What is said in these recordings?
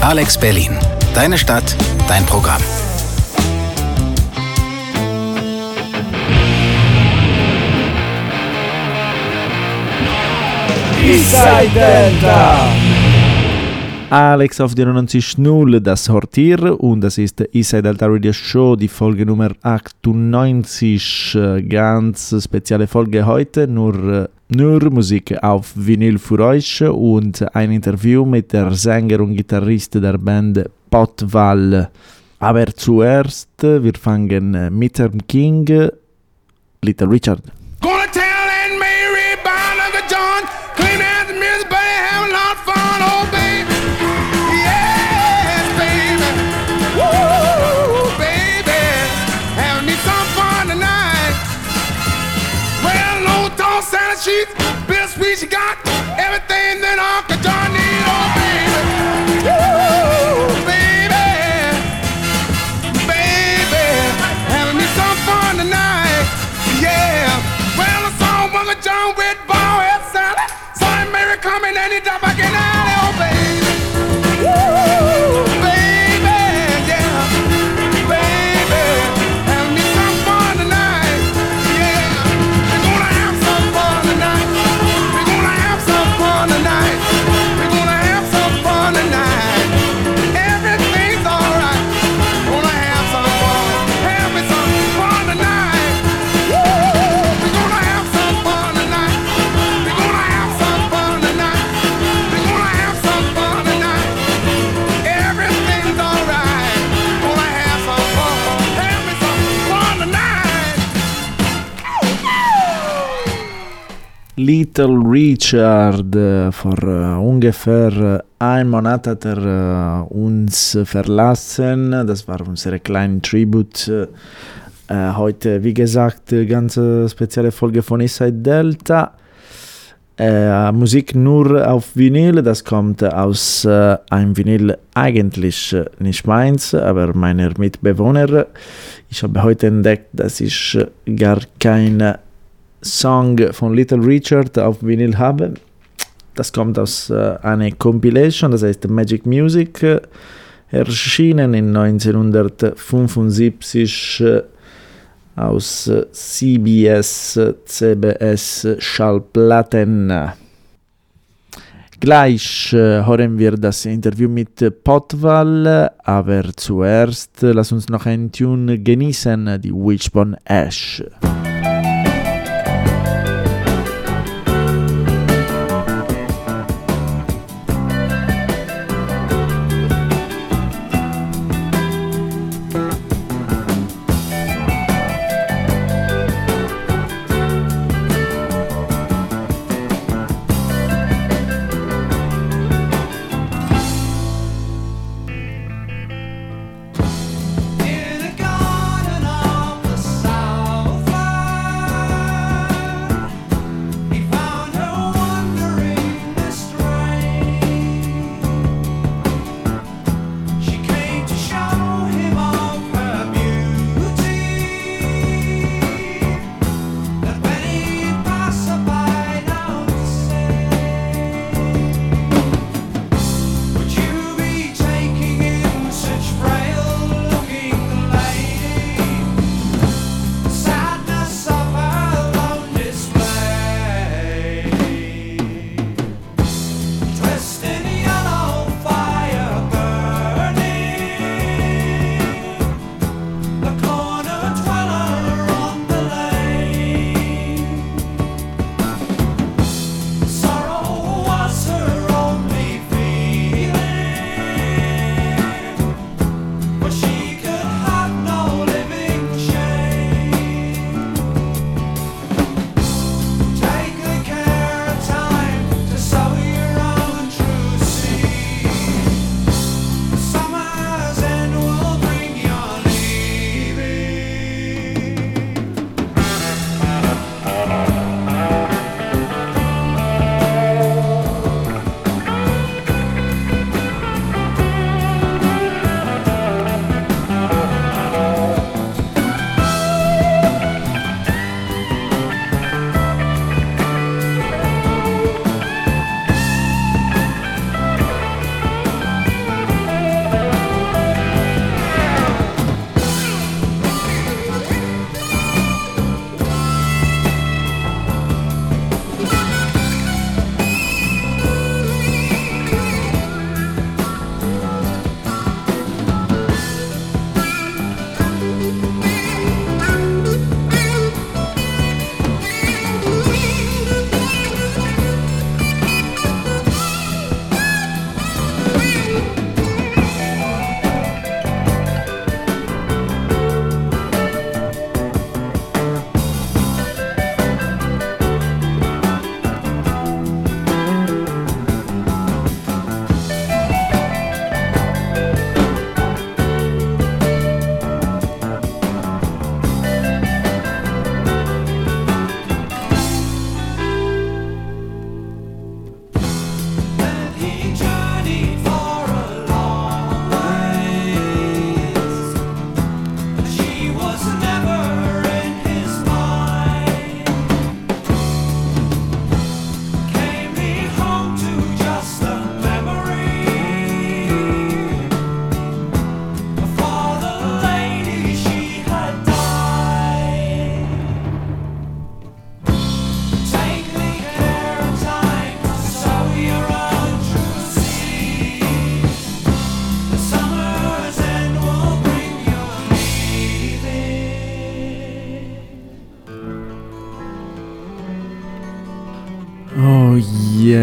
Alex Berlin. Deine Stadt, dein Programm. Eastside Delta. Alex auf der 90.0 das Sortier und das ist Eastside Delta Radio Show, die Folge Nummer 98. Äh, ganz spezielle Folge heute, nur, äh, nur Musik auf Vinyl für euch und ein Interview mit der Sänger und Gitarrist der Band Potwall. Aber zuerst, wir fangen mit dem King, Little Richard. Gonna please. Little Richard vor äh, ungefähr äh, ein Monat hat er uns verlassen. Das war unsere kleine Tribute. Heute, wie gesagt, ganz spezielle Folge von Eastside Delta. Äh, Musik nur auf Vinyl, das kommt aus äh, einem Vinyl eigentlich nicht meins, aber meiner Mitbewohner. Ich habe heute entdeckt, dass ich gar keine Song von Little Richard auf Vinyl habe. Das kommt aus äh, einer Compilation, das heißt Magic Music, äh, erschienen in 1975 äh, aus äh, CBS, äh, CBS Schallplatten. Gleich äh, hören wir das Interview mit äh, Potwall, aber zuerst äh, lass uns noch ein Tune genießen, die Wishbone Ash.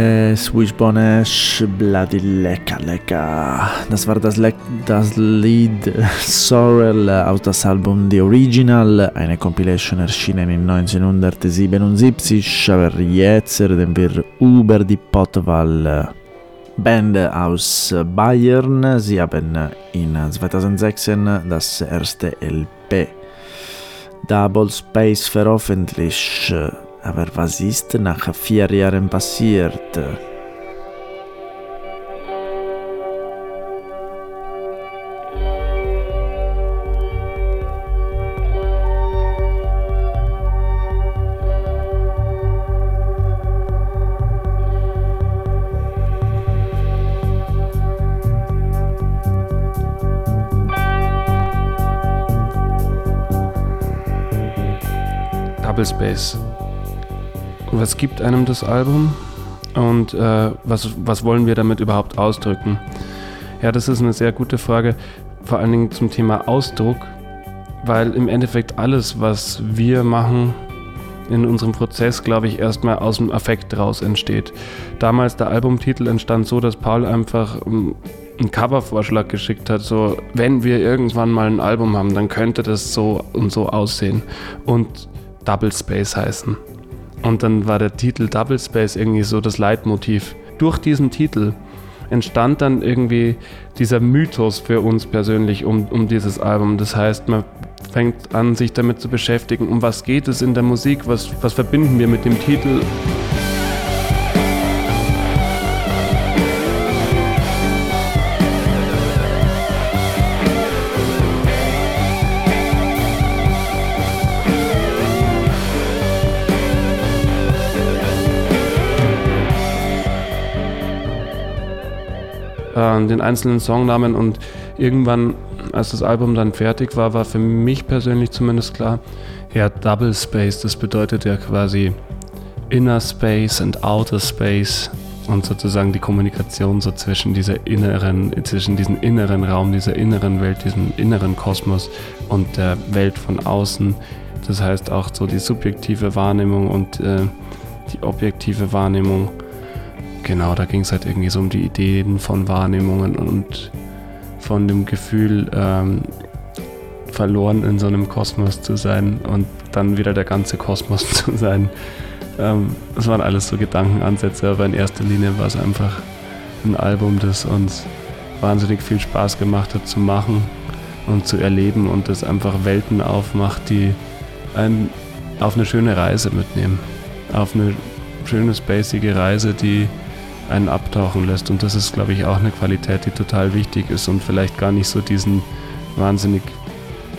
Yes, Wishbone Ash, Bloody Lecker Lecker. Das war das, Le das Lied Sorrel aus das Album The Original, eine Compilation erschienen in 1977, aber jetzt reden wir über die Potwal Band aus Bayern. Sie haben in 2016 das erste LP Double Space veröffentlicht. Aber was ist nach vier Jahren passiert? Double Space was gibt einem das Album und äh, was, was wollen wir damit überhaupt ausdrücken? Ja, das ist eine sehr gute Frage, vor allen Dingen zum Thema Ausdruck, weil im Endeffekt alles, was wir machen, in unserem Prozess, glaube ich, erstmal aus dem Affekt raus entsteht. Damals der Albumtitel entstand so, dass Paul einfach ähm, einen Covervorschlag geschickt hat, so wenn wir irgendwann mal ein Album haben, dann könnte das so und so aussehen und Double Space heißen. Und dann war der Titel Double Space irgendwie so das Leitmotiv. Durch diesen Titel entstand dann irgendwie dieser Mythos für uns persönlich um, um dieses Album. Das heißt, man fängt an, sich damit zu beschäftigen, um was geht es in der Musik, was, was verbinden wir mit dem Titel. Den einzelnen Songnamen und irgendwann, als das Album dann fertig war, war für mich persönlich zumindest klar, ja, Double Space, das bedeutet ja quasi Inner Space und Outer Space und sozusagen die Kommunikation so zwischen dieser inneren, zwischen diesem inneren Raum, dieser inneren Welt, diesem inneren Kosmos und der Welt von außen. Das heißt auch so die subjektive Wahrnehmung und äh, die objektive Wahrnehmung genau, da ging es halt irgendwie so um die Ideen von Wahrnehmungen und von dem Gefühl, ähm, verloren in so einem Kosmos zu sein und dann wieder der ganze Kosmos zu sein. Ähm, das waren alles so Gedankenansätze, aber in erster Linie war es einfach ein Album, das uns wahnsinnig viel Spaß gemacht hat zu machen und zu erleben und das einfach Welten aufmacht, die einen auf eine schöne Reise mitnehmen. Auf eine schöne, spacige Reise, die einen abtauchen lässt. Und das ist, glaube ich, auch eine Qualität, die total wichtig ist und vielleicht gar nicht so diesen wahnsinnig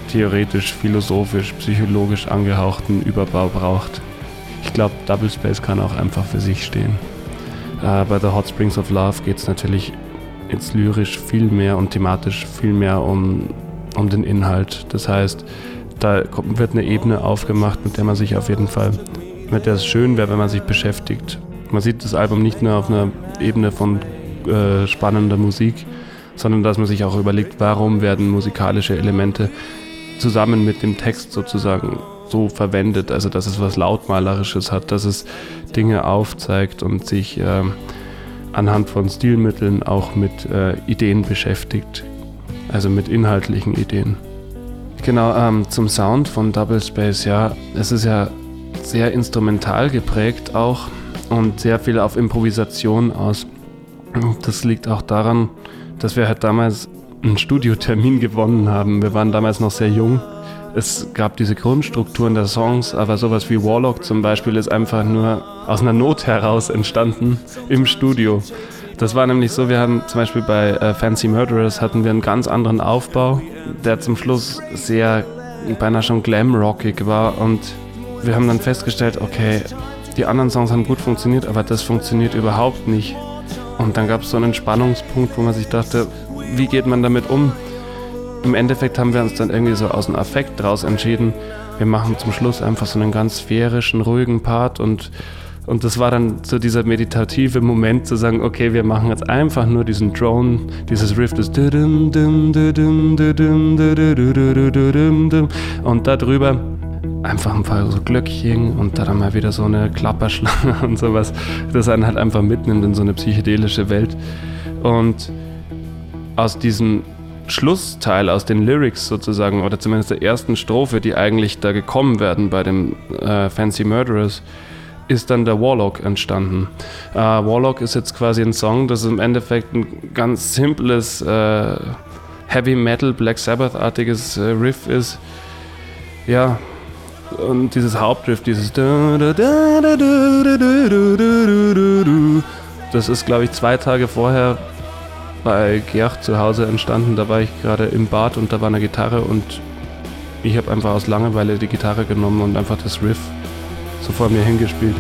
theoretisch, philosophisch, psychologisch angehauchten Überbau braucht. Ich glaube, Double Space kann auch einfach für sich stehen. Äh, bei The Hot Springs of Love geht es natürlich jetzt lyrisch viel mehr und thematisch viel mehr um, um den Inhalt. Das heißt, da wird eine Ebene aufgemacht, mit der man sich auf jeden Fall, mit der es schön wäre, wenn man sich beschäftigt. Man sieht das Album nicht nur auf einer Ebene von äh, spannender Musik, sondern dass man sich auch überlegt, warum werden musikalische Elemente zusammen mit dem Text sozusagen so verwendet, also dass es was Lautmalerisches hat, dass es Dinge aufzeigt und sich äh, anhand von Stilmitteln auch mit äh, Ideen beschäftigt, also mit inhaltlichen Ideen. Genau, ähm, zum Sound von Double Space, ja, es ist ja sehr instrumental geprägt auch und sehr viel auf Improvisation aus. Das liegt auch daran, dass wir halt damals einen Studiotermin gewonnen haben. Wir waren damals noch sehr jung. Es gab diese Grundstrukturen der Songs, aber sowas wie Warlock zum Beispiel ist einfach nur aus einer Not heraus entstanden im Studio. Das war nämlich so, wir hatten zum Beispiel bei äh, Fancy Murderers hatten wir einen ganz anderen Aufbau, der zum Schluss sehr beinahe schon glam-rockig war und wir haben dann festgestellt, okay, die anderen Songs haben gut funktioniert, aber das funktioniert überhaupt nicht. Und dann gab es so einen Spannungspunkt, wo man sich dachte, wie geht man damit um? Im Endeffekt haben wir uns dann irgendwie so aus dem Affekt draus entschieden, wir machen zum Schluss einfach so einen ganz sphärischen, ruhigen Part und und das war dann so dieser meditative Moment zu sagen, okay, wir machen jetzt einfach nur diesen Drone, dieses Riff, das und darüber einfach ein paar so Glöckchen und dann mal wieder so eine Klapperschlange und sowas, das einen halt einfach mitnimmt in so eine psychedelische Welt. Und aus diesem Schlussteil, aus den Lyrics sozusagen, oder zumindest der ersten Strophe, die eigentlich da gekommen werden bei dem äh, Fancy Murderers, ist dann der Warlock entstanden. Äh, Warlock ist jetzt quasi ein Song, das im Endeffekt ein ganz simples äh, Heavy Metal, Black Sabbath-artiges äh, Riff ist. Ja, und dieses Hauptriff, dieses das ist, glaube ich, zwei Tage vorher bei Georg zu Hause entstanden. Da war ich gerade im Bad und da war eine Gitarre und ich habe einfach aus Langeweile die Gitarre genommen und einfach das Riff so vor mir hingespielt.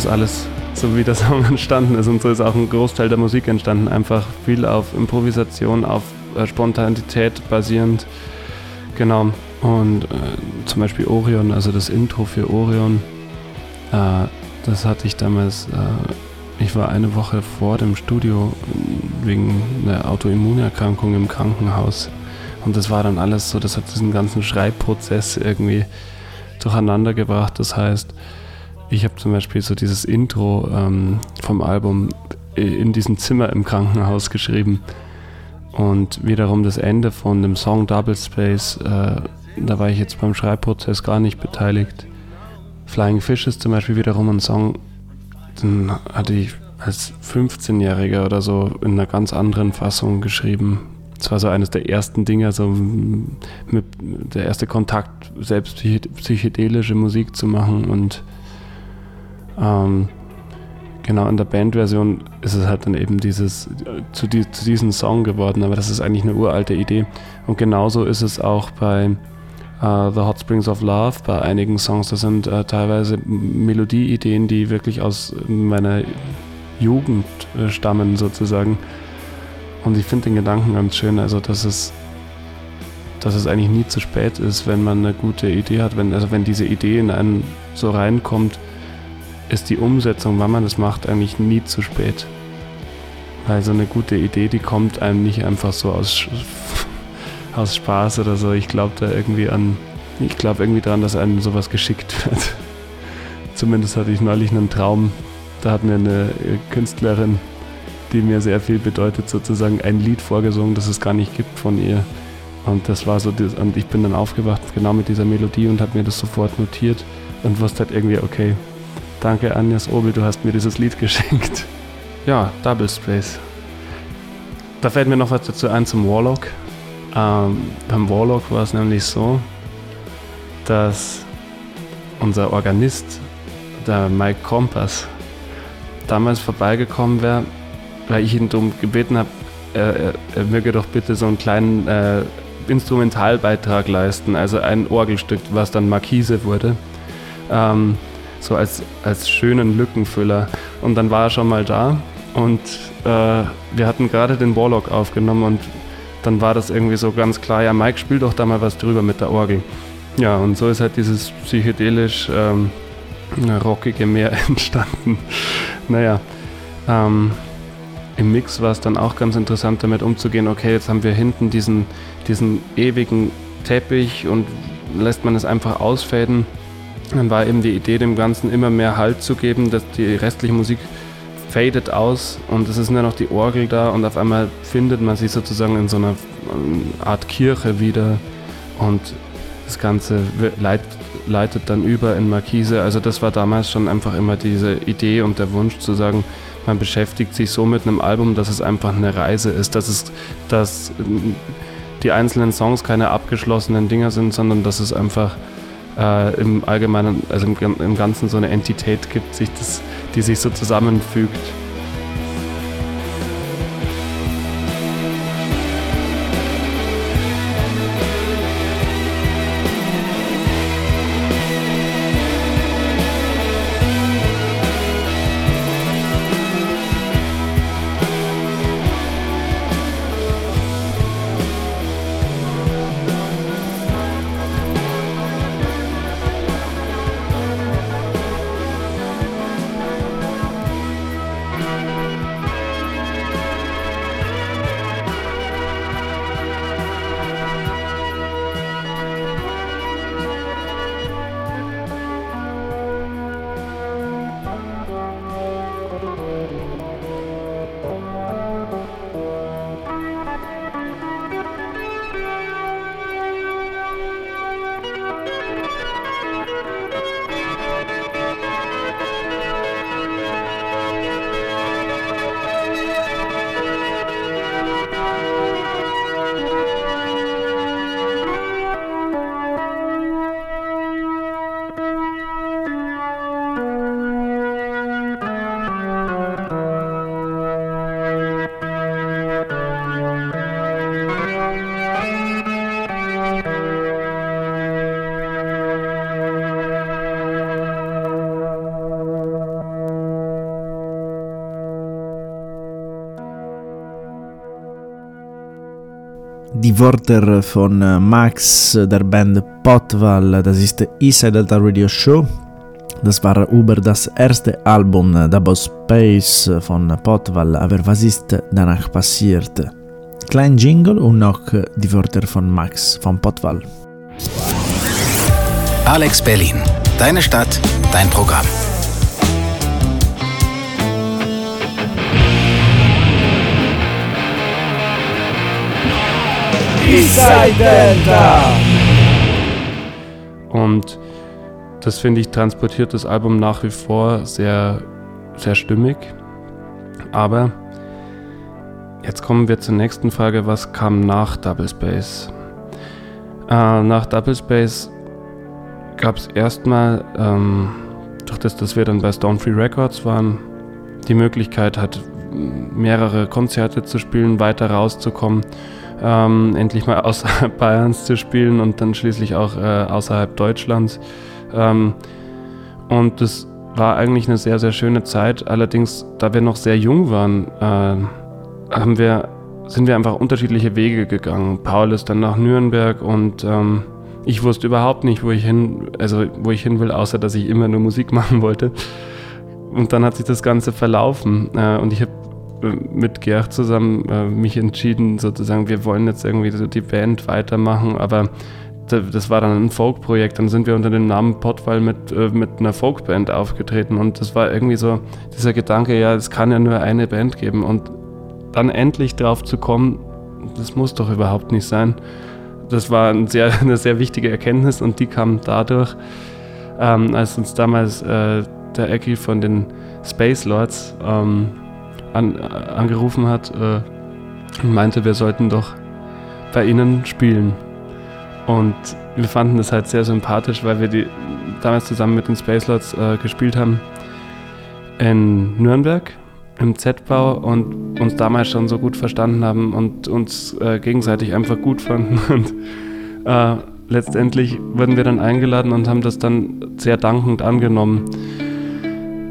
Ist alles so, wie der Song entstanden ist. Und so ist auch ein Großteil der Musik entstanden. Einfach viel auf Improvisation, auf äh, Spontanität basierend. Genau. Und äh, zum Beispiel Orion, also das Intro für Orion, äh, das hatte ich damals. Äh, ich war eine Woche vor dem Studio wegen einer Autoimmunerkrankung im Krankenhaus. Und das war dann alles so, das hat diesen ganzen Schreibprozess irgendwie durcheinander gebracht. Das heißt, ich habe zum Beispiel so dieses Intro ähm, vom Album in diesem Zimmer im Krankenhaus geschrieben. Und wiederum das Ende von dem Song Double Space, äh, da war ich jetzt beim Schreibprozess gar nicht beteiligt. Flying Fish ist zum Beispiel wiederum ein Song, den hatte ich als 15-Jähriger oder so in einer ganz anderen Fassung geschrieben. Das war so eines der ersten Dinge, so mit der erste Kontakt, selbst psychedelische Musik zu machen und ähm, genau in der Bandversion ist es halt dann eben dieses zu, die, zu diesem Song geworden, aber das ist eigentlich eine uralte Idee. Und genauso ist es auch bei äh, The Hot Springs of Love, bei einigen Songs. Das sind äh, teilweise Melodieideen, die wirklich aus meiner Jugend äh, stammen sozusagen. Und ich finde den Gedanken ganz schön, also dass es dass es eigentlich nie zu spät ist, wenn man eine gute Idee hat, wenn, also wenn diese Idee in einen so reinkommt, ist die Umsetzung, wann man das macht, eigentlich nie zu spät. Weil so eine gute Idee, die kommt einem nicht einfach so aus, aus Spaß oder so. Ich glaube da irgendwie an, ich glaube irgendwie daran, dass einem sowas geschickt wird. Zumindest hatte ich neulich einen Traum, da hat mir eine Künstlerin, die mir sehr viel bedeutet, sozusagen ein Lied vorgesungen, das es gar nicht gibt von ihr. Und das war so, und ich bin dann aufgewacht genau mit dieser Melodie und habe mir das sofort notiert und wusste halt irgendwie, okay, Danke, Agnes Obel, du hast mir dieses Lied geschenkt. Ja, Double Space. Da fällt mir noch was dazu ein zum Warlock. Ähm, beim Warlock war es nämlich so, dass unser Organist, der Mike Kompass, damals vorbeigekommen wäre, weil ich ihn darum gebeten habe, er, er, er, möge doch bitte so einen kleinen äh, Instrumentalbeitrag leisten, also ein Orgelstück, was dann Markise wurde. Ähm, so als, als schönen Lückenfüller. Und dann war er schon mal da und äh, wir hatten gerade den Warlock aufgenommen und dann war das irgendwie so ganz klar, ja Mike, spiel doch da mal was drüber mit der Orgel. Ja, und so ist halt dieses psychedelisch ähm, rockige Meer entstanden. naja, ähm, im Mix war es dann auch ganz interessant damit umzugehen, okay, jetzt haben wir hinten diesen, diesen ewigen Teppich und lässt man es einfach ausfäden dann war eben die Idee, dem Ganzen immer mehr Halt zu geben, dass die restliche Musik fadet aus und es ist nur noch die Orgel da und auf einmal findet man sich sozusagen in so einer Art Kirche wieder und das Ganze leit, leitet dann über in Markise. Also das war damals schon einfach immer diese Idee und der Wunsch zu sagen, man beschäftigt sich so mit einem Album, dass es einfach eine Reise ist, dass es, dass die einzelnen Songs keine abgeschlossenen Dinger sind, sondern dass es einfach äh, im Allgemeinen, also im, im Ganzen so eine Entität gibt, sich das, die sich so zusammenfügt. Die Wörter von äh, Max der Band Potwal, das ist Eastside Delta Radio Show. Das war über das erste Album Double Space von Potwal, aber was ist danach passiert? Klein Jingle und noch die Wörter von Max von Potwal. Alex Berlin, deine Stadt, dein Programm. Und das finde ich transportiert das Album nach wie vor sehr, sehr stimmig. Aber jetzt kommen wir zur nächsten Frage: Was kam nach Double Space? Äh, nach Double Space gab es erstmal, ähm, durch das, dass wir dann bei Stone Free Records waren, die Möglichkeit hat, mehrere Konzerte zu spielen, weiter rauszukommen ähm, endlich mal außerhalb Bayerns zu spielen und dann schließlich auch äh, außerhalb Deutschlands. Ähm, und das war eigentlich eine sehr, sehr schöne Zeit. Allerdings, da wir noch sehr jung waren, äh, haben wir, sind wir einfach unterschiedliche Wege gegangen. Paul ist dann nach Nürnberg und ähm, ich wusste überhaupt nicht, wo ich hin, also wo ich hin will, außer dass ich immer nur Musik machen wollte. Und dann hat sich das Ganze verlaufen äh, und ich habe mit Gerd zusammen äh, mich entschieden, sozusagen, wir wollen jetzt irgendwie so die Band weitermachen, aber das war dann ein Folk-Projekt. Dann sind wir unter dem Namen Potwall mit, äh, mit einer Folkband aufgetreten und das war irgendwie so dieser Gedanke, ja, es kann ja nur eine Band geben und dann endlich drauf zu kommen, das muss doch überhaupt nicht sein. Das war ein sehr, eine sehr wichtige Erkenntnis und die kam dadurch, ähm, als uns damals äh, der Ecki von den Space Lords ähm, an, angerufen hat äh, und meinte, wir sollten doch bei ihnen spielen. Und wir fanden das halt sehr sympathisch, weil wir die damals zusammen mit den Space Lords äh, gespielt haben in Nürnberg im Z-Bau und uns damals schon so gut verstanden haben und uns äh, gegenseitig einfach gut fanden. Und äh, letztendlich wurden wir dann eingeladen und haben das dann sehr dankend angenommen.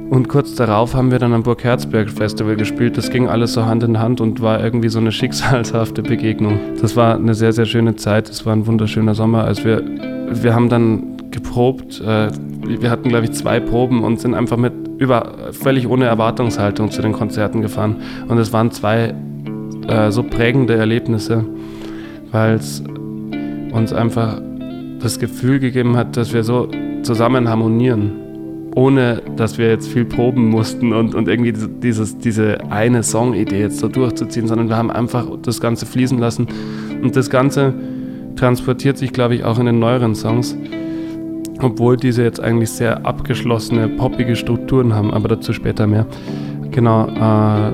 Und kurz darauf haben wir dann am Burg Herzberg Festival gespielt. Das ging alles so Hand in Hand und war irgendwie so eine schicksalshafte Begegnung. Das war eine sehr, sehr schöne Zeit. Es war ein wunderschöner Sommer. Als wir, wir haben dann geprobt. Äh, wir hatten, glaube ich, zwei Proben und sind einfach mit über völlig ohne Erwartungshaltung zu den Konzerten gefahren. Und es waren zwei äh, so prägende Erlebnisse, weil es uns einfach das Gefühl gegeben hat, dass wir so zusammen harmonieren ohne dass wir jetzt viel proben mussten und, und irgendwie dieses, diese eine Songidee jetzt so durchzuziehen, sondern wir haben einfach das Ganze fließen lassen und das Ganze transportiert sich, glaube ich, auch in den neueren Songs, obwohl diese jetzt eigentlich sehr abgeschlossene, poppige Strukturen haben, aber dazu später mehr. Genau, äh,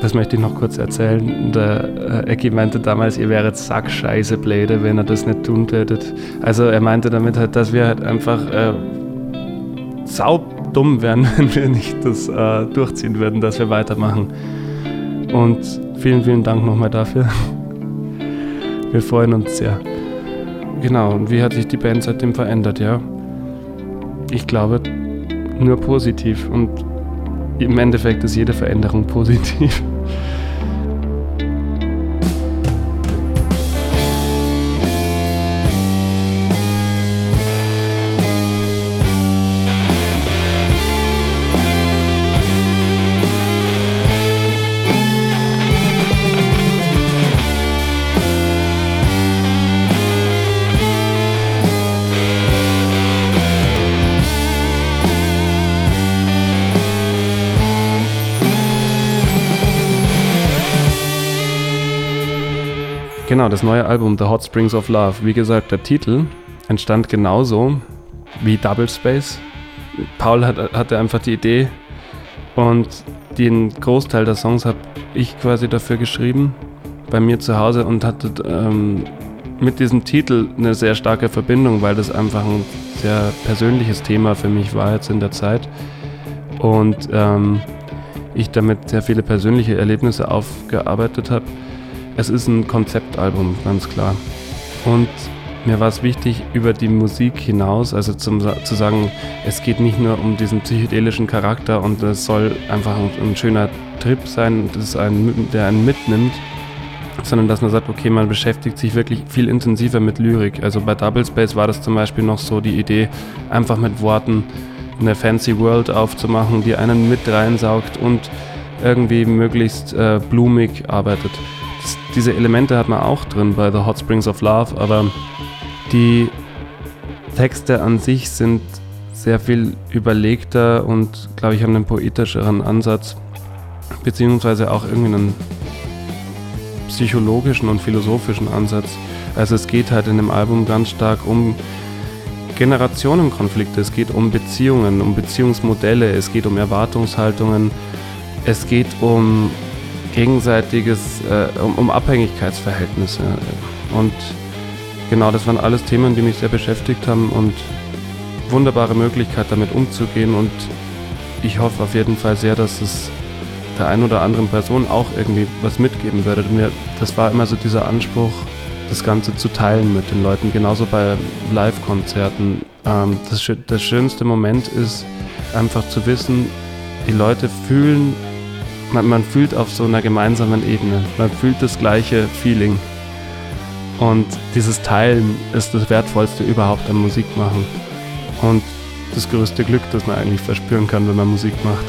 das möchte ich noch kurz erzählen. Der äh, Ecki meinte damals, ihr wäret Sackscheiße Bläde, wenn ihr das nicht tun tätet. Also er meinte damit halt, dass wir halt einfach äh, saudumm wären, wenn wir nicht das äh, durchziehen würden, dass wir weitermachen. Und vielen, vielen Dank nochmal dafür. Wir freuen uns sehr. Genau, und wie hat sich die Band seitdem verändert, ja? Ich glaube, nur positiv. Und im Endeffekt ist jede Veränderung positiv. Genau, das neue Album The Hot Springs of Love. Wie gesagt, der Titel entstand genauso wie Double Space. Paul hat, hatte einfach die Idee und den Großteil der Songs habe ich quasi dafür geschrieben bei mir zu Hause und hatte ähm, mit diesem Titel eine sehr starke Verbindung, weil das einfach ein sehr persönliches Thema für mich war jetzt in der Zeit und ähm, ich damit sehr viele persönliche Erlebnisse aufgearbeitet habe es ist ein Konzeptalbum, ganz klar. Und mir war es wichtig, über die Musik hinaus, also zum, zu sagen, es geht nicht nur um diesen psychedelischen Charakter und es soll einfach ein, ein schöner Trip sein, einen, der einen mitnimmt, sondern dass man sagt, okay, man beschäftigt sich wirklich viel intensiver mit Lyrik. Also bei Double Space war das zum Beispiel noch so die Idee, einfach mit Worten eine fancy World aufzumachen, die einen mit reinsaugt und irgendwie möglichst äh, blumig arbeitet diese Elemente hat man auch drin bei The Hot Springs of Love, aber die Texte an sich sind sehr viel überlegter und, glaube ich, haben einen poetischeren Ansatz, beziehungsweise auch irgendwie einen psychologischen und philosophischen Ansatz. Also es geht halt in dem Album ganz stark um Generationenkonflikte, es geht um Beziehungen, um Beziehungsmodelle, es geht um Erwartungshaltungen, es geht um gegenseitiges, äh, um, um, Abhängigkeitsverhältnisse. Und genau, das waren alles Themen, die mich sehr beschäftigt haben und wunderbare Möglichkeit, damit umzugehen. Und ich hoffe auf jeden Fall sehr, dass es der einen oder anderen Person auch irgendwie was mitgeben würde. Mir, das war immer so dieser Anspruch, das Ganze zu teilen mit den Leuten, genauso bei Live-Konzerten. Ähm, das, das schönste Moment ist einfach zu wissen, die Leute fühlen man, man fühlt auf so einer gemeinsamen Ebene. Man fühlt das gleiche Feeling. Und dieses Teilen ist das Wertvollste überhaupt am Musik machen. Und das größte Glück, das man eigentlich verspüren kann, wenn man Musik macht.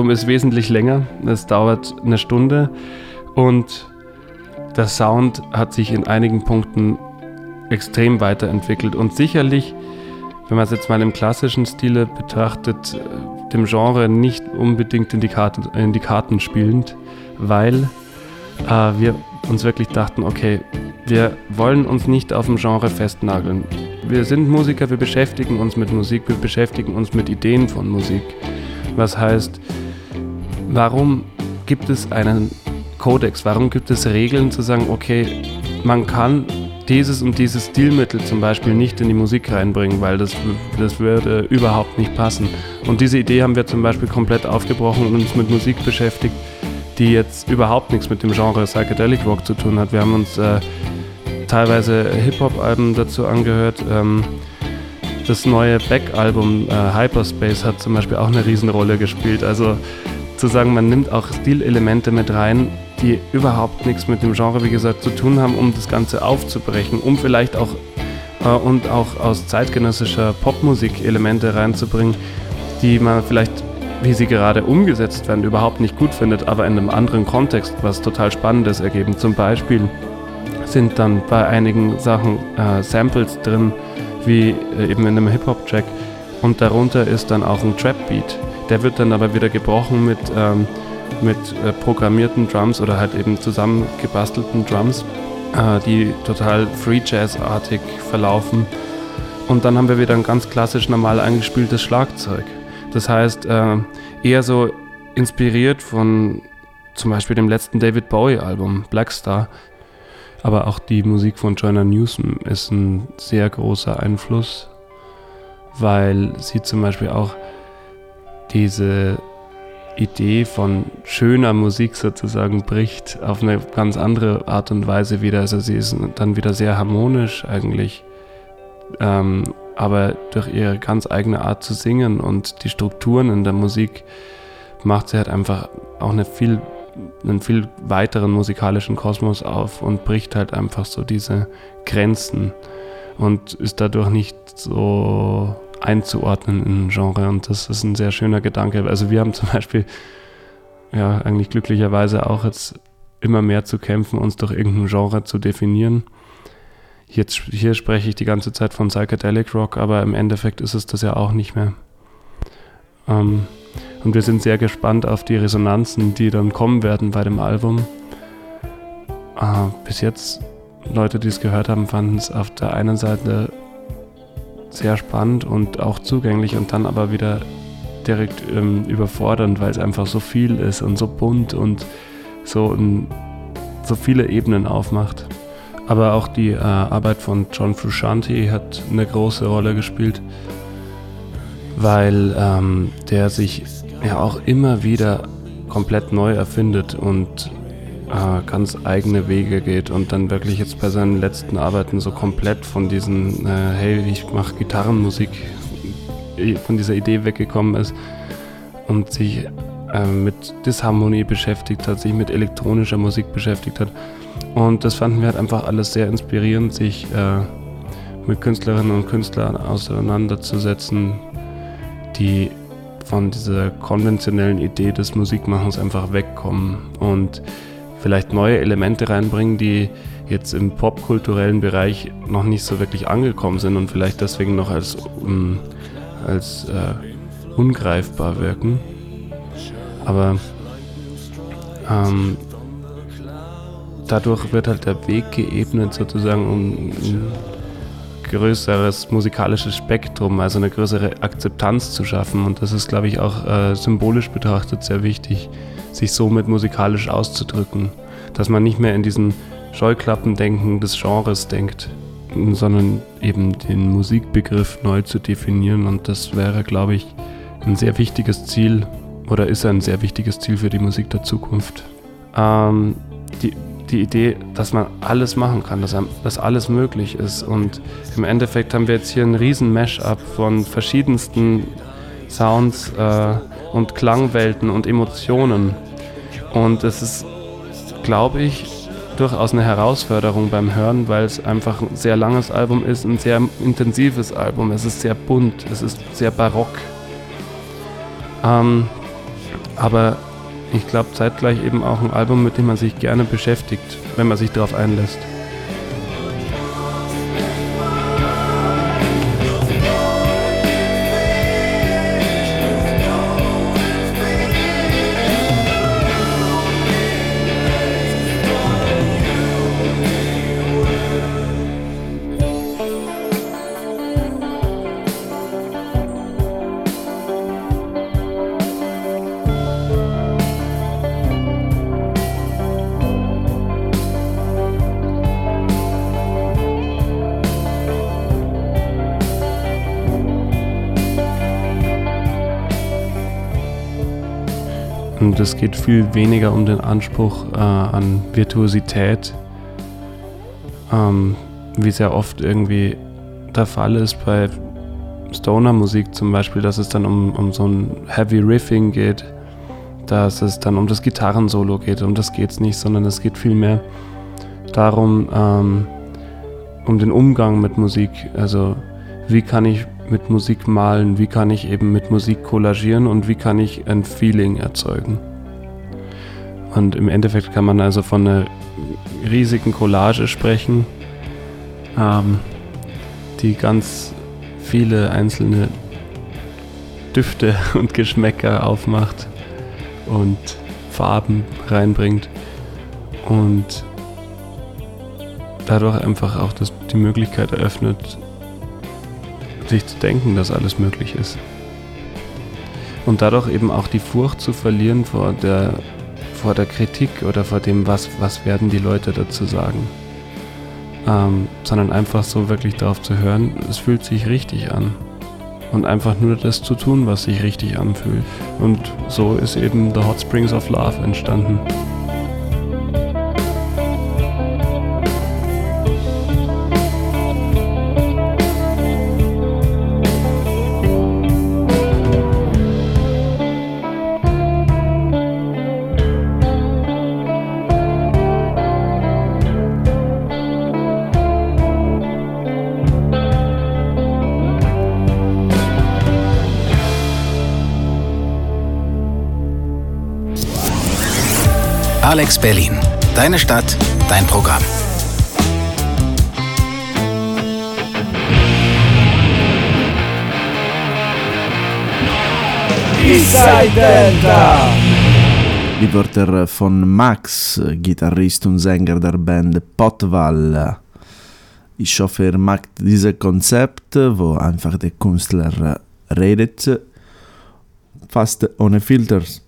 Album ist wesentlich länger. Es dauert eine Stunde und der Sound hat sich in einigen Punkten extrem weiterentwickelt und sicherlich, wenn man es jetzt mal im klassischen Stile betrachtet, äh, dem Genre nicht unbedingt in die Karten, in die Karten spielend, weil äh, wir uns wirklich dachten, okay, wir wollen uns nicht auf dem Genre festnageln. Wir sind Musiker, wir beschäftigen uns mit Musik, wir beschäftigen uns mit Ideen von Musik. Was heißt, warum gibt es einen Kodex? Warum gibt es Regeln zu sagen, okay, man kann dieses und dieses Stilmittel zum Beispiel nicht in die Musik reinbringen, weil das, das würde überhaupt nicht passen. Und diese Idee haben wir zum Beispiel komplett aufgebrochen und uns mit Musik beschäftigt, die jetzt überhaupt nichts mit dem Genre Psychedelic Rock zu tun hat. Wir haben uns äh, teilweise Hip-Hop-Alben dazu angehört. Ähm, das neue Beck-Album äh, Hyperspace hat zum Beispiel auch eine Riesenrolle gespielt. Also zu sagen, man nimmt auch Stilelemente mit rein, die überhaupt nichts mit dem Genre, wie gesagt, zu tun haben, um das Ganze aufzubrechen, um vielleicht auch äh, und auch aus zeitgenössischer Popmusik Elemente reinzubringen, die man vielleicht, wie sie gerade umgesetzt werden, überhaupt nicht gut findet, aber in einem anderen Kontext was total Spannendes ergeben. Zum Beispiel sind dann bei einigen Sachen äh, Samples drin, wie äh, eben in einem Hip-Hop-Track, und darunter ist dann auch ein Trap-Beat. Der wird dann aber wieder gebrochen mit, ähm, mit äh, programmierten Drums oder halt eben zusammengebastelten Drums äh, die total Free Jazz-artig verlaufen. Und dann haben wir wieder ein ganz klassisch normal eingespieltes Schlagzeug. Das heißt, äh, eher so inspiriert von zum Beispiel dem letzten David Bowie-Album, Black Star. Aber auch die Musik von Joyner Newsom ist ein sehr großer Einfluss, weil sie zum Beispiel auch diese Idee von schöner Musik sozusagen bricht auf eine ganz andere Art und Weise wieder. Also sie ist dann wieder sehr harmonisch eigentlich, ähm, aber durch ihre ganz eigene Art zu singen und die Strukturen in der Musik macht sie halt einfach auch eine viel, einen viel weiteren musikalischen Kosmos auf und bricht halt einfach so diese Grenzen und ist dadurch nicht so einzuordnen in ein Genre und das ist ein sehr schöner Gedanke. Also wir haben zum Beispiel ja eigentlich glücklicherweise auch jetzt immer mehr zu kämpfen, uns durch irgendein Genre zu definieren. Jetzt, hier spreche ich die ganze Zeit von Psychedelic Rock, aber im Endeffekt ist es das ja auch nicht mehr. Ähm, und wir sind sehr gespannt auf die Resonanzen, die dann kommen werden bei dem Album. Äh, bis jetzt, Leute, die es gehört haben, fanden es auf der einen Seite sehr spannend und auch zugänglich und dann aber wieder direkt ähm, überfordernd, weil es einfach so viel ist und so bunt und so, ein, so viele Ebenen aufmacht. Aber auch die äh, Arbeit von John Frusciante hat eine große Rolle gespielt, weil ähm, der sich ja auch immer wieder komplett neu erfindet und äh, ganz eigene Wege geht und dann wirklich jetzt bei seinen letzten Arbeiten so komplett von diesen, äh, hey, ich mache Gitarrenmusik, von dieser Idee weggekommen ist und sich äh, mit Disharmonie beschäftigt hat, sich mit elektronischer Musik beschäftigt hat. Und das fanden wir halt einfach alles sehr inspirierend, sich äh, mit Künstlerinnen und Künstlern auseinanderzusetzen, die von dieser konventionellen Idee des Musikmachens einfach wegkommen und vielleicht neue Elemente reinbringen, die jetzt im popkulturellen Bereich noch nicht so wirklich angekommen sind und vielleicht deswegen noch als, um, als äh, ungreifbar wirken. Aber ähm, dadurch wird halt der Weg geebnet sozusagen um ein größeres musikalisches Spektrum, also eine größere Akzeptanz zu schaffen. Und das ist, glaube ich, auch äh, symbolisch betrachtet sehr wichtig sich somit musikalisch auszudrücken. Dass man nicht mehr in diesen Scheuklappendenken des Genres denkt, sondern eben den Musikbegriff neu zu definieren. Und das wäre, glaube ich, ein sehr wichtiges Ziel oder ist ein sehr wichtiges Ziel für die Musik der Zukunft. Ähm, die, die Idee, dass man alles machen kann, dass, dass alles möglich ist. Und im Endeffekt haben wir jetzt hier einen riesen Mash-up von verschiedensten Sounds, äh, und Klangwelten und Emotionen. Und es ist, glaube ich, durchaus eine Herausforderung beim Hören, weil es einfach ein sehr langes Album ist, ein sehr intensives Album. Es ist sehr bunt, es ist sehr barock. Ähm, aber ich glaube zeitgleich eben auch ein Album, mit dem man sich gerne beschäftigt, wenn man sich darauf einlässt. Es geht viel weniger um den Anspruch äh, an Virtuosität, ähm, wie sehr oft irgendwie der Fall ist bei Stoner-Musik zum Beispiel, dass es dann um, um so ein Heavy Riffing geht, dass es dann um das Gitarrensolo geht. Um das geht es nicht, sondern es geht vielmehr darum, ähm, um den Umgang mit Musik. Also wie kann ich mit Musik malen, wie kann ich eben mit Musik kollagieren und wie kann ich ein Feeling erzeugen. Und im Endeffekt kann man also von einer riesigen Collage sprechen, ähm, die ganz viele einzelne Düfte und Geschmäcker aufmacht und Farben reinbringt und dadurch einfach auch das, die Möglichkeit eröffnet, sich zu denken, dass alles möglich ist. Und dadurch eben auch die Furcht zu verlieren vor der, vor der Kritik oder vor dem, was, was werden die Leute dazu sagen. Ähm, sondern einfach so wirklich darauf zu hören, es fühlt sich richtig an. Und einfach nur das zu tun, was sich richtig anfühlt. Und so ist eben The Hot Springs of Love entstanden. Alex Berlin. Deine Stadt, dein Programm. Die Wörter von Max, Gitarrist und Sänger der Band Potwall. Ich hoffe, er mag dieses Konzept, wo einfach der Künstler redet, fast ohne Filters.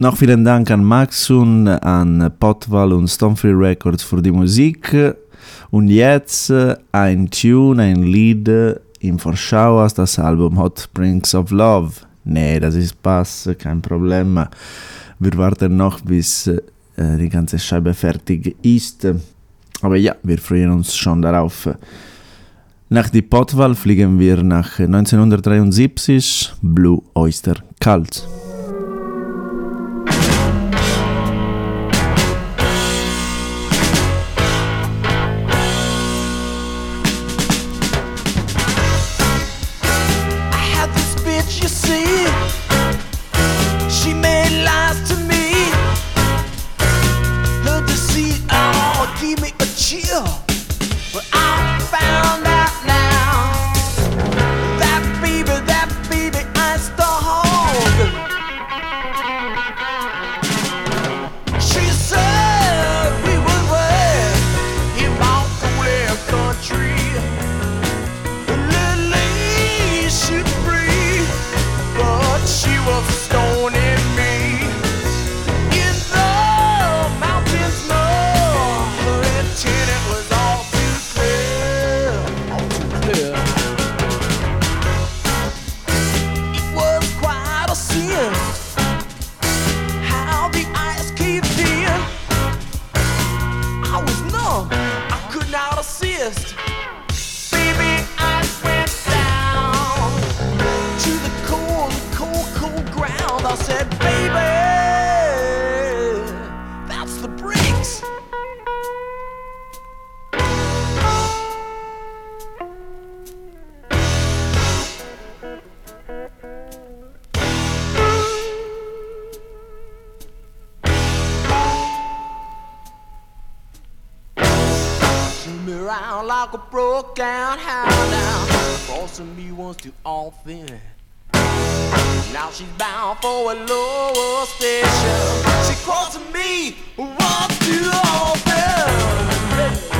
Noch vielen Dank an Max und an Potwall und Stonefree Records für die Musik. Und jetzt ein Tune, ein Lied im Vorschau aus das Album Hot Springs of Love. Nee, das ist Pass, kein Problem. Wir warten noch, bis äh, die ganze Scheibe fertig ist. Aber ja, wir freuen uns schon darauf. Nach die Potwall fliegen wir nach 1973, Blue Oyster Cult. Like a broke down hound now. Crossing me once too often. Now she's bound for a lower station. She crossing me once too often.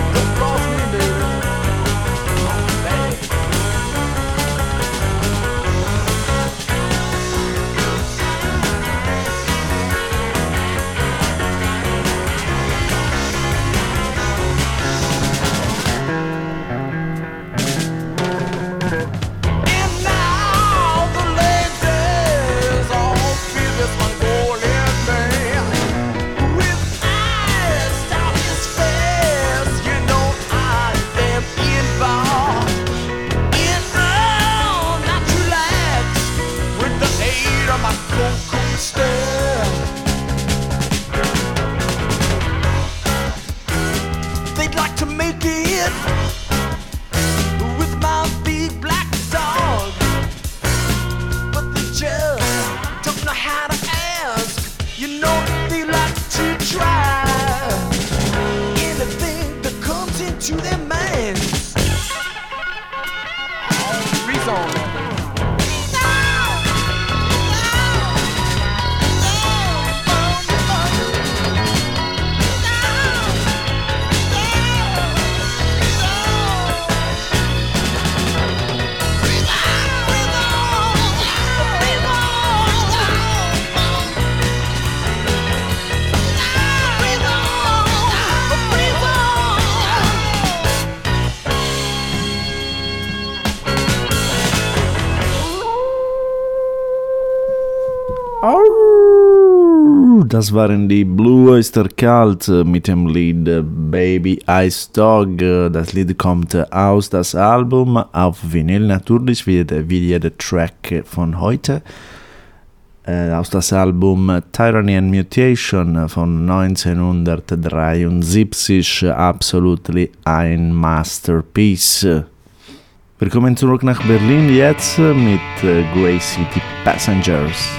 das waren die Blue Oyster Cult äh, mit dem Lied äh, Baby Ice Dog. Äh, das Lied kommt aus das Album auf Vinyl natürlich, wie, der, wie jeder Track von heute. Aus das Album Tyranny and Mutation von 1973, absolutely ein Masterpiece. Wir kommen zurück nach Berlin jetzt mit Grey City Passengers.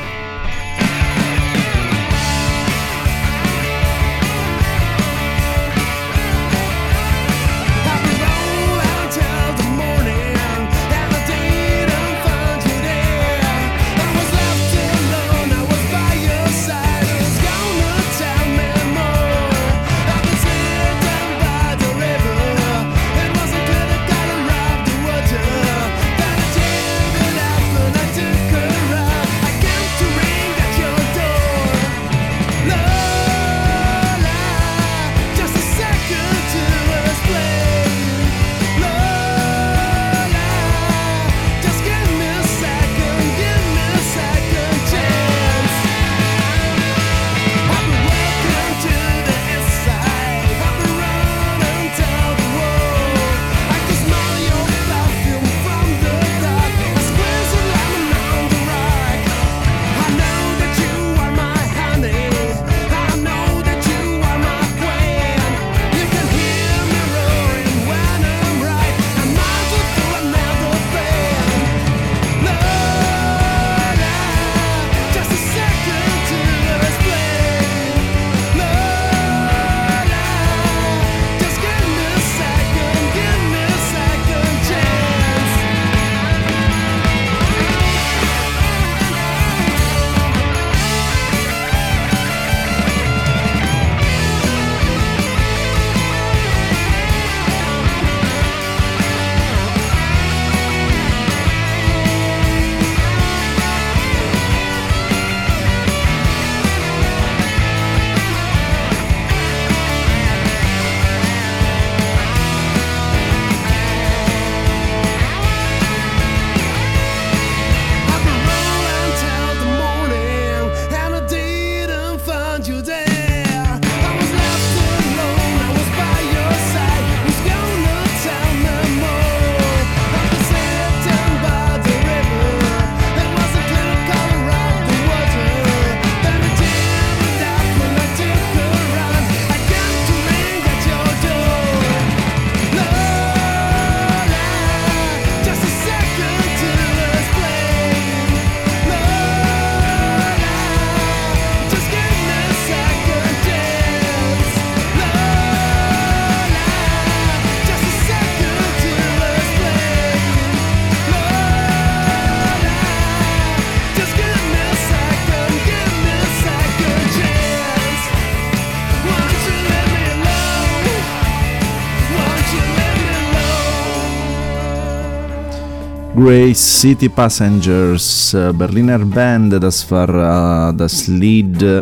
Grey City Passengers, uh, Berliner Band, das war uh, das Lied uh,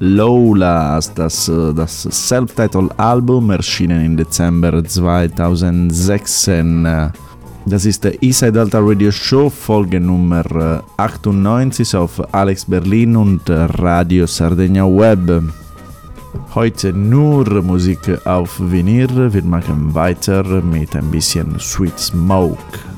Lola, das, das uh, Self-Title-Album, erschienen im Dezember 2016. Das ist die Inside Delta Radio Show, Folge Nummer 98 auf Alex Berlin und Radio Sardegna Web. Heute nur Musik auf Vinyl, wir machen weiter mit ein bisschen Sweet Smoke.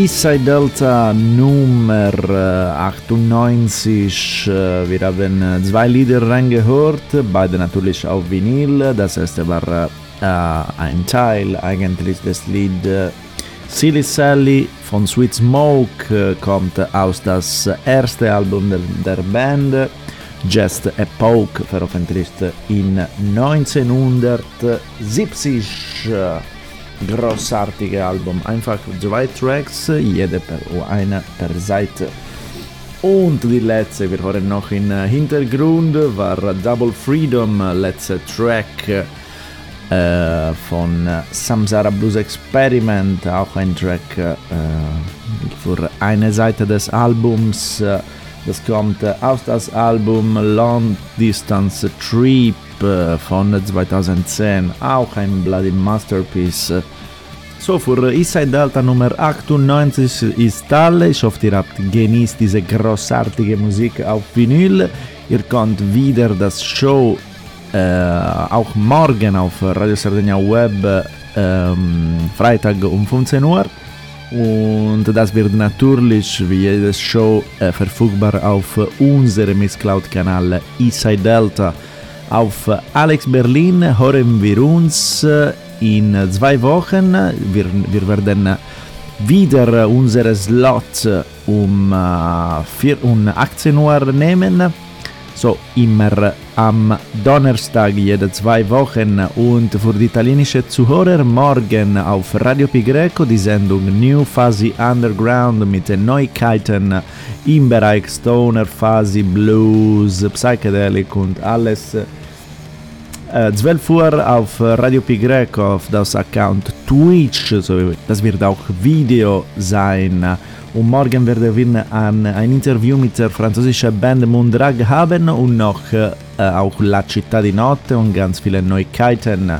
Eastside Delta Nummer äh, 98. Äh, wir haben äh, zwei Lieder reingehört, beide natürlich auf Vinyl. Das erste war äh, ein Teil eigentlich des Lied äh, Silly Sally von Sweet Smoke, äh, kommt aus das erste Album der, der Band. Just a Poke, veröffentlicht in 1970. Großartige Album, einfach zwei Tracks, jede per, eine per Seite. Und die letzte, wir hören noch im Hintergrund, war Double Freedom, letzter Track äh, von Samsara Blues Experiment, auch ein Track äh, für eine Seite des Albums. Das kommt aus das Album Long Distance Trip äh, von 2010, auch ein Bloody Masterpiece. So, für Eastside Delta Nummer 98 ist alle. Ich hoffe, ihr habt genießt diese großartige Musik auf Vinyl. Ihr könnt wieder das Show äh, auch morgen auf Radio Sardegna Web ähm, Freitag um 15 Uhr. Und das wird natürlich wie jedes Show äh, verfügbar auf unserem Misscloud-Kanal Eastside Delta. Auf Alex Berlin hören wir uns äh, in zwei Wochen. Wir, wir werden wieder unsere Slot um, äh, 4, um 18 Uhr nehmen. So immer am Donnerstag jede zwei Wochen und für die italienische Zuhörer morgen auf Radio Pi Greco die Sendung New Fuzzy Underground mit Neuigkeiten im Bereich Stoner, Fuzzy, Blues, Psychedelic und alles. Äh, 12 Uhr auf Radio Pi Greco auf das Account Twitch, das wird auch Video sein. Und morgen werden wir ein, ein Interview mit der französischen Band Mundrag haben und noch äh, auch La Città di Notte und ganz viele Neuigkeiten.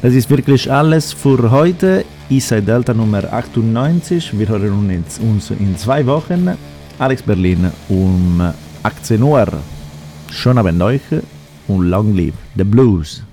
Das ist wirklich alles für heute. Eastside Delta Nummer 98. Wir hören uns, uns in zwei Wochen. Alex Berlin um 18 Uhr. Schönen Abend euch und long live the blues.